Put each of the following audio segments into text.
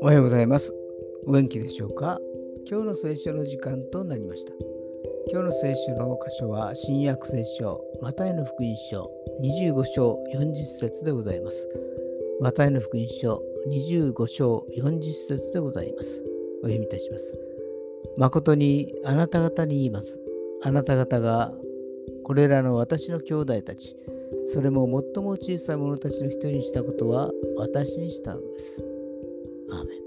おはようございます。お元気でしょうか？今日の聖書の時間となりました。今日の聖書の箇所は新約聖書マタイの福音書25章40節でございます。マタイの福音書25章40節でございます。お読みいたします。誠にあなた方に言います。あなた方がこれらの私の兄弟たち、それも最も小さい者たちの一人にしたことは私にしたのです。アーメン。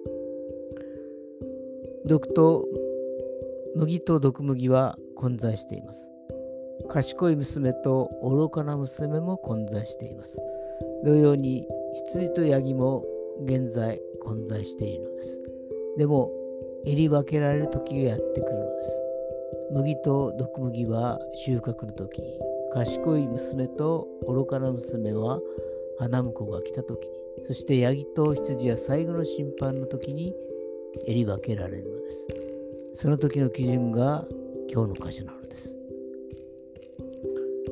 毒と麦と毒麦は混在しています。賢い娘と愚かな娘も混在しています。同様に羊とヤギも現在混在しているのです。でも、えり分けられる時がやってくるのです。麦と毒麦は収穫の時に、賢い娘と愚かな娘は花婿が来た時に、そしてヤギと羊は最後の審判の時にえり分けられるのです。その時の基準が今日の箇所なのです。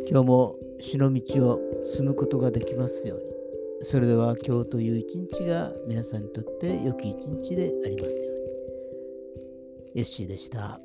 今日も死の道を進むことができますように。それでは今日という一日が皆さんにとって良き一日でありますように。ヨッシーでした。